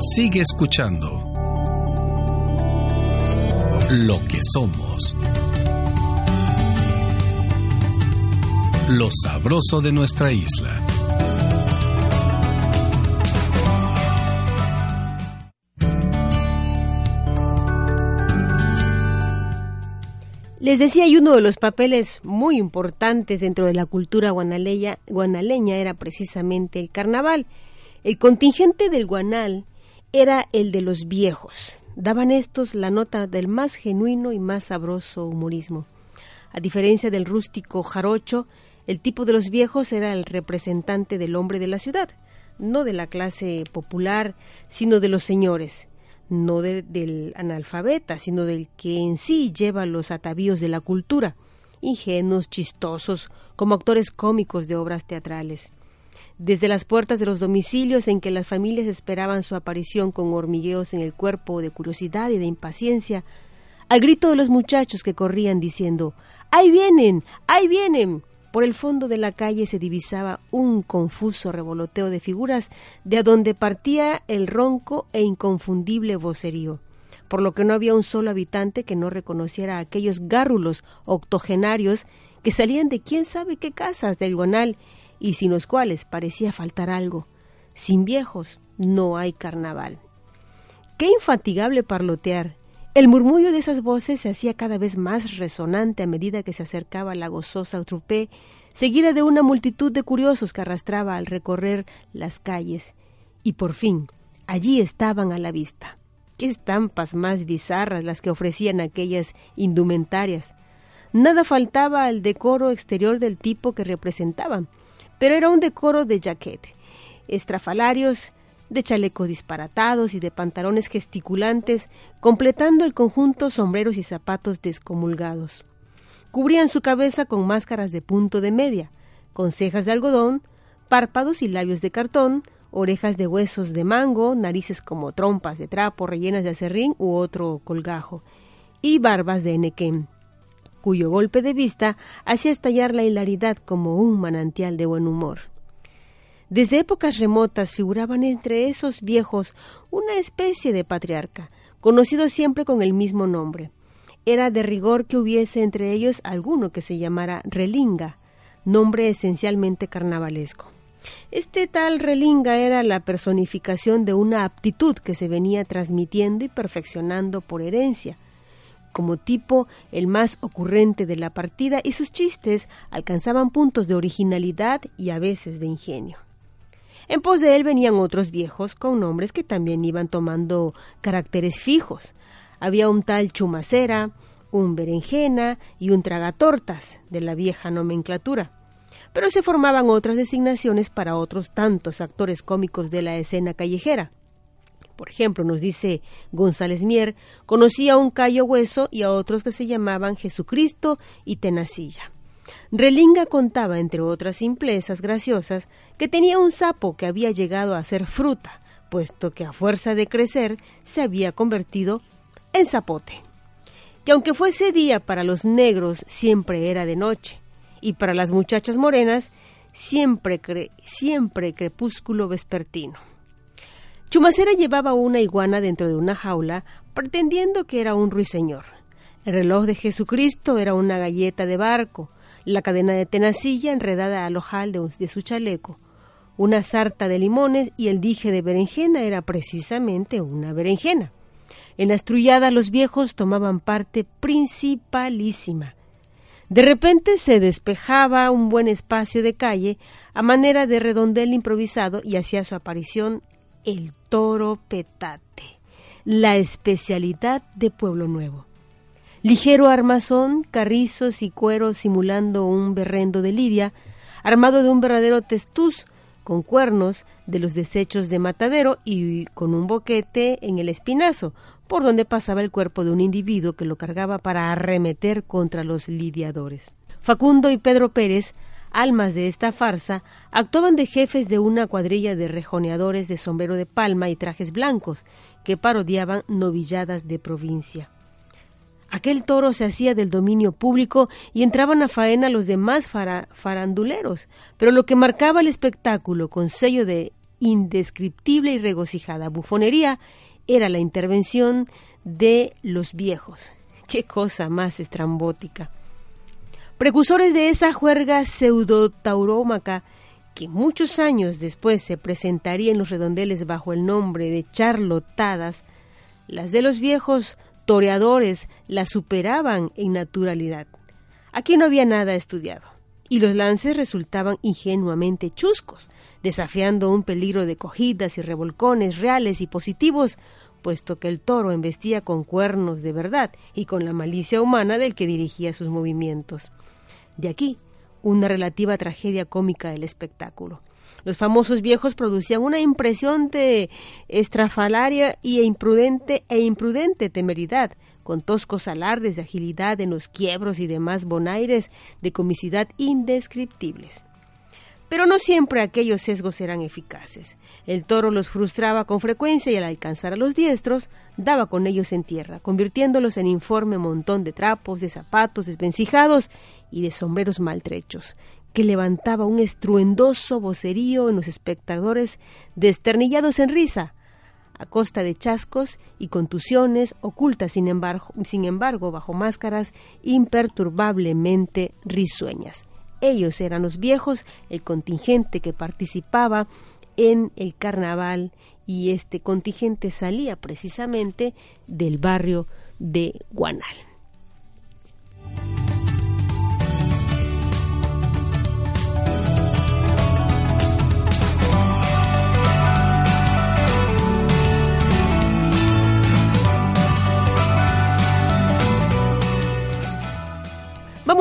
Sigue escuchando lo que somos. Lo sabroso de nuestra isla. Les decía, y uno de los papeles muy importantes dentro de la cultura guanaleña, era precisamente el carnaval. El contingente del guanal era el de los viejos. Daban estos la nota del más genuino y más sabroso humorismo. A diferencia del rústico jarocho, el tipo de los viejos era el representante del hombre de la ciudad, no de la clase popular, sino de los señores no del analfabeta, sino del que en sí lleva los atavíos de la cultura, ingenuos, chistosos, como actores cómicos de obras teatrales. Desde las puertas de los domicilios en que las familias esperaban su aparición con hormigueos en el cuerpo de curiosidad y de impaciencia, al grito de los muchachos que corrían diciendo ¡Ahí vienen! ¡Ahí vienen! Por el fondo de la calle se divisaba un confuso revoloteo de figuras de adonde partía el ronco e inconfundible vocerío, por lo que no había un solo habitante que no reconociera a aquellos gárrulos octogenarios que salían de quién sabe qué casas del Guanal y sin los cuales parecía faltar algo. Sin viejos no hay carnaval. Qué infatigable parlotear, el murmullo de esas voces se hacía cada vez más resonante a medida que se acercaba la gozosa trupé, seguida de una multitud de curiosos que arrastraba al recorrer las calles. Y por fin, allí estaban a la vista. Qué estampas más bizarras las que ofrecían aquellas indumentarias. Nada faltaba al decoro exterior del tipo que representaban, pero era un decoro de jaquete, estrafalarios de chalecos disparatados y de pantalones gesticulantes, completando el conjunto sombreros y zapatos descomulgados. Cubrían su cabeza con máscaras de punto de media, con cejas de algodón, párpados y labios de cartón, orejas de huesos de mango, narices como trompas de trapo rellenas de acerrín u otro colgajo, y barbas de enequén, cuyo golpe de vista hacía estallar la hilaridad como un manantial de buen humor. Desde épocas remotas figuraban entre esos viejos una especie de patriarca, conocido siempre con el mismo nombre. Era de rigor que hubiese entre ellos alguno que se llamara Relinga, nombre esencialmente carnavalesco. Este tal Relinga era la personificación de una aptitud que se venía transmitiendo y perfeccionando por herencia. Como tipo el más ocurrente de la partida y sus chistes alcanzaban puntos de originalidad y a veces de ingenio. En pos de él venían otros viejos con nombres que también iban tomando caracteres fijos. Había un tal Chumacera, un Berenjena y un Tragatortas de la vieja nomenclatura. Pero se formaban otras designaciones para otros tantos actores cómicos de la escena callejera. Por ejemplo, nos dice González Mier, conocía a un Cayo Hueso y a otros que se llamaban Jesucristo y Tenacilla. Relinga contaba, entre otras simplezas graciosas, que tenía un sapo que había llegado a ser fruta, puesto que a fuerza de crecer se había convertido en zapote. Que aunque fuese día para los negros, siempre era de noche, y para las muchachas morenas, siempre, siempre crepúsculo vespertino. Chumacera llevaba una iguana dentro de una jaula, pretendiendo que era un ruiseñor. El reloj de Jesucristo era una galleta de barco, la cadena de tenacilla enredada al ojal de, su chaleco, una sarta de limones y el dije de berenjena era precisamente una berenjena. En las trulladas los viejos tomaban parte principalísima. De repente se despejaba un buen espacio de calle a manera de redondel improvisado y hacía su aparición el toro petate, la especialidad de Pueblo Nuevo. Ligero armazón, carrizos y cuero simulando un berrendo de lidia, armado de un verdadero testuz, con cuernos de los desechos de matadero y con un boquete en el espinazo, por donde pasaba el cuerpo de un individuo que lo cargaba para arremeter contra los lidiadores. Facundo y Pedro Pérez, almas de esta farsa, actuaban de jefes de una cuadrilla de rejoneadores de sombrero de palma y trajes blancos, que parodiaban novilladas de provincia. Aquel toro se hacía del dominio público y entraban a faena los demás faranduleros, pero lo que marcaba el espectáculo con sello de indescriptible y regocijada bufonería era la intervención de los viejos. Qué cosa más estrambótica. Precursores de esa juerga pseudotaurómaca que muchos años después se presentaría en los redondeles bajo el nombre de charlotadas, las de los viejos toreadores las superaban en naturalidad. Aquí no había nada estudiado, y los lances resultaban ingenuamente chuscos, desafiando un peligro de cogidas y revolcones reales y positivos, puesto que el toro embestía con cuernos de verdad y con la malicia humana del que dirigía sus movimientos. De aquí una relativa tragedia cómica del espectáculo. Los famosos viejos producían una impresión de estrafalaria y imprudente e imprudente temeridad, con toscos alardes de agilidad en los quiebros y demás bonaires de comicidad indescriptibles. Pero no siempre aquellos sesgos eran eficaces. El toro los frustraba con frecuencia y al alcanzar a los diestros, daba con ellos en tierra, convirtiéndolos en informe montón de trapos, de zapatos desvencijados y de sombreros maltrechos, que levantaba un estruendoso vocerío en los espectadores desternillados en risa, a costa de chascos y contusiones ocultas sin embargo, sin embargo bajo máscaras imperturbablemente risueñas. Ellos eran los viejos, el contingente que participaba en el carnaval y este contingente salía precisamente del barrio de Guanal.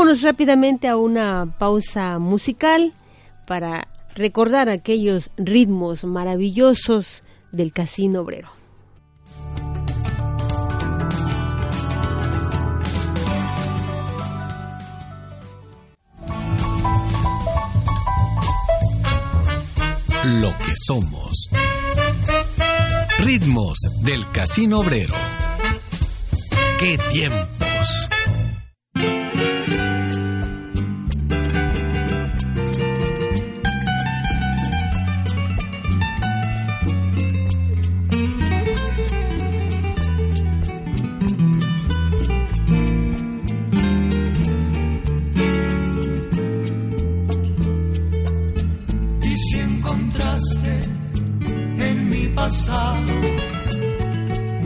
Vámonos rápidamente a una pausa musical para recordar aquellos ritmos maravillosos del casino obrero. Lo que somos. Ritmos del casino obrero. ¡Qué tiempos!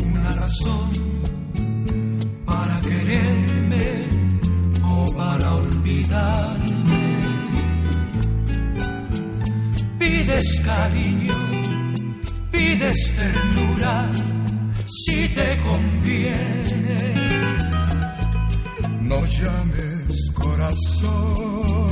Una razón para quererme o para olvidarme. Pides cariño, pides ternura, si te conviene. No llames corazón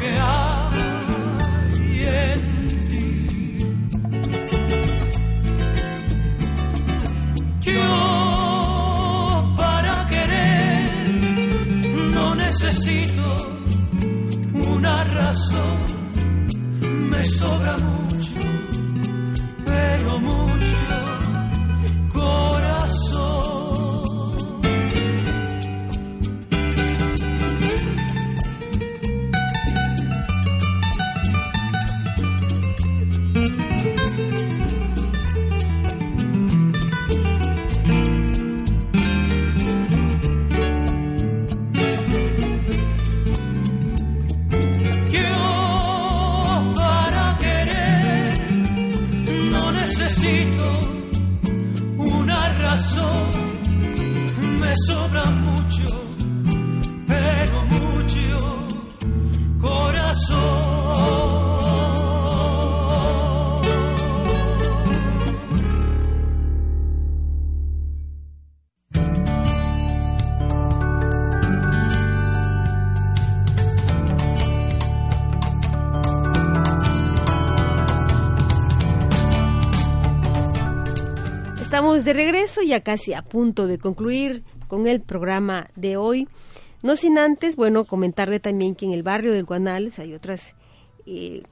que hay en ti. Yo para querer no necesito una razón, me sobra mucho, necesito una razón, me sobra mucho. Estamos de regreso, ya casi a punto de concluir con el programa de hoy. No sin antes, bueno, comentarle también que en el barrio del Guanal hay otras, eh,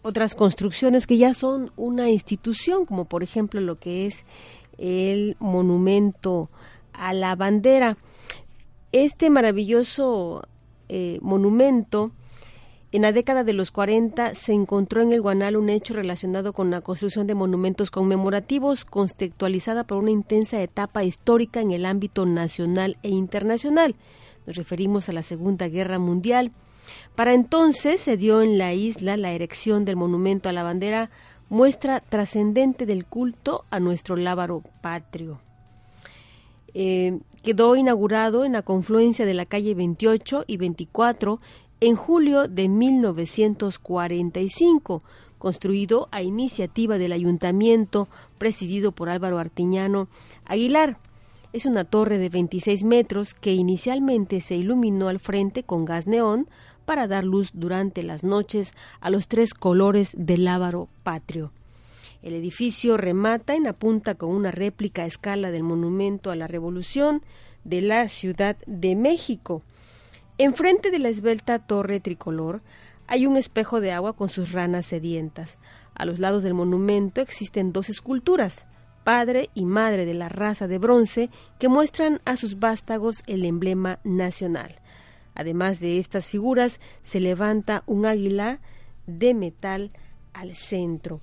otras construcciones que ya son una institución, como por ejemplo lo que es el monumento a la bandera. Este maravilloso eh, monumento en la década de los 40 se encontró en el Guanal un hecho relacionado con la construcción de monumentos conmemorativos, contextualizada por una intensa etapa histórica en el ámbito nacional e internacional. Nos referimos a la Segunda Guerra Mundial. Para entonces se dio en la isla la erección del monumento a la bandera, muestra trascendente del culto a nuestro lábaro patrio. Eh, quedó inaugurado en la confluencia de la calle 28 y 24 en julio de 1945, construido a iniciativa del ayuntamiento presidido por Álvaro Artiñano Aguilar. Es una torre de 26 metros que inicialmente se iluminó al frente con gas neón para dar luz durante las noches a los tres colores del Álvaro patrio. El edificio remata en la punta con una réplica a escala del monumento a la Revolución de la Ciudad de México, Enfrente de la esbelta torre tricolor hay un espejo de agua con sus ranas sedientas. A los lados del monumento existen dos esculturas, padre y madre de la raza de bronce, que muestran a sus vástagos el emblema nacional. Además de estas figuras, se levanta un águila de metal al centro.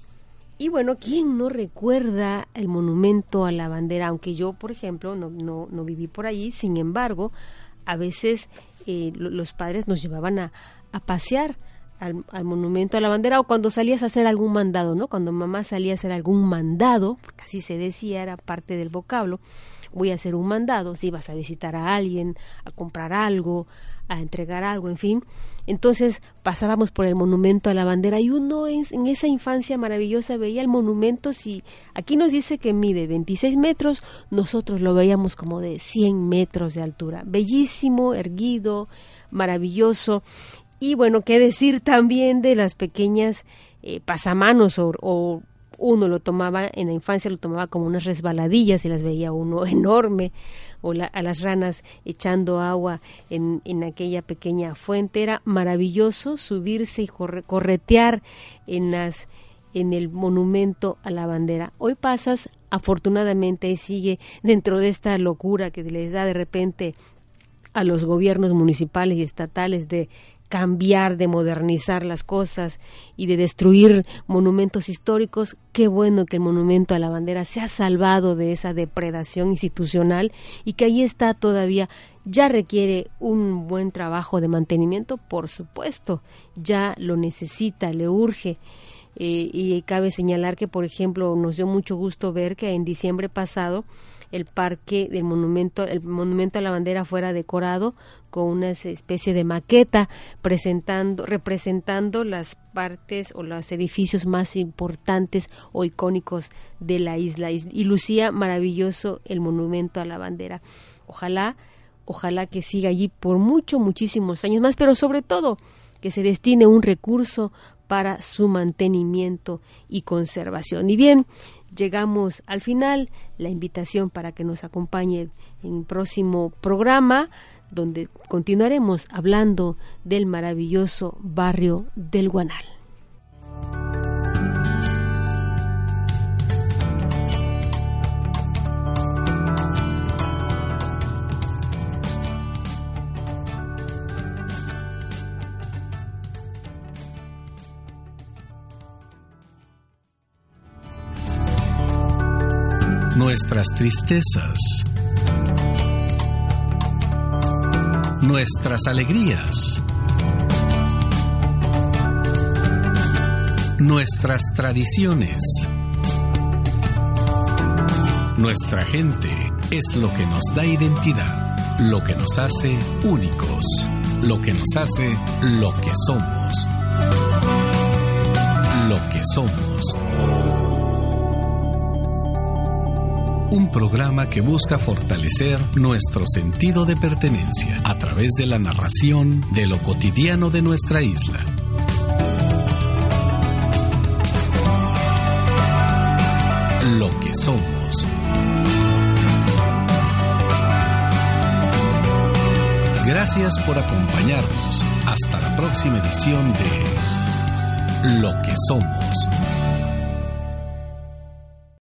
Y bueno, ¿quién no recuerda el monumento a la bandera? Aunque yo, por ejemplo, no, no, no viví por allí, sin embargo, a veces eh, los padres nos llevaban a, pasear al, monumento a la bandera o cuando salías a hacer algún mandado, ¿no? Cuando mamá salía a hacer algún mandado, porque así se decía, era parte del vocablo, voy a hacer un mandado, si vas a visitar a alguien, a comprar algo, a entregar algo, en fin. Entonces pasábamos por el monumento a la bandera y uno en, en esa infancia maravillosa veía el monumento, si aquí nos dice que mide 26 metros, nosotros lo veíamos como de 100 metros de altura. Bellísimo, erguido, maravilloso. Y bueno, qué decir también de las pequeñas eh, pasamanos o uno lo tomaba, en la infancia lo tomaba como unas resbaladillas y las veía uno enorme, o a las ranas echando agua en, en, aquella pequeña fuente. Era maravilloso subirse y corretear en, las, en el monumento a la bandera. Hoy pasas, afortunadamente, sigue dentro de esta locura que les da de repente a los gobiernos municipales y estatales de cambiar, de modernizar las cosas y de destruir monumentos históricos, qué bueno que el monumento a la bandera se ha salvado de esa depredación institucional y que ahí está todavía. Ya requiere un buen trabajo de mantenimiento, por supuesto, ya lo necesita, le urge. Eh, y cabe señalar que, por ejemplo, nos dio mucho gusto ver que en diciembre pasado el parque del monumento, el monumento a la bandera fuera decorado con una especie de maqueta presentando, representando las partes o los edificios más importantes o icónicos de la isla y lucía maravilloso el monumento a la bandera. Ojalá, ojalá que siga allí por mucho, muchísimos años más, pero sobre todo que se destine un recurso para su mantenimiento y conservación. Y bien, llegamos al final, la invitación para que nos acompañe en el próximo programa donde continuaremos hablando del maravilloso barrio del Guanal. Nuestras tristezas, nuestras alegrías, nuestras tradiciones. Nuestra gente es lo que nos da identidad, lo que nos hace únicos, lo que nos hace lo que somos. Lo que somos un programa que busca fortalecer nuestro sentido de pertenencia a través de la narración de lo cotidiano de nuestra isla. Lo que somos. Gracias por acompañarnos. Hasta la próxima edición de Lo que somos.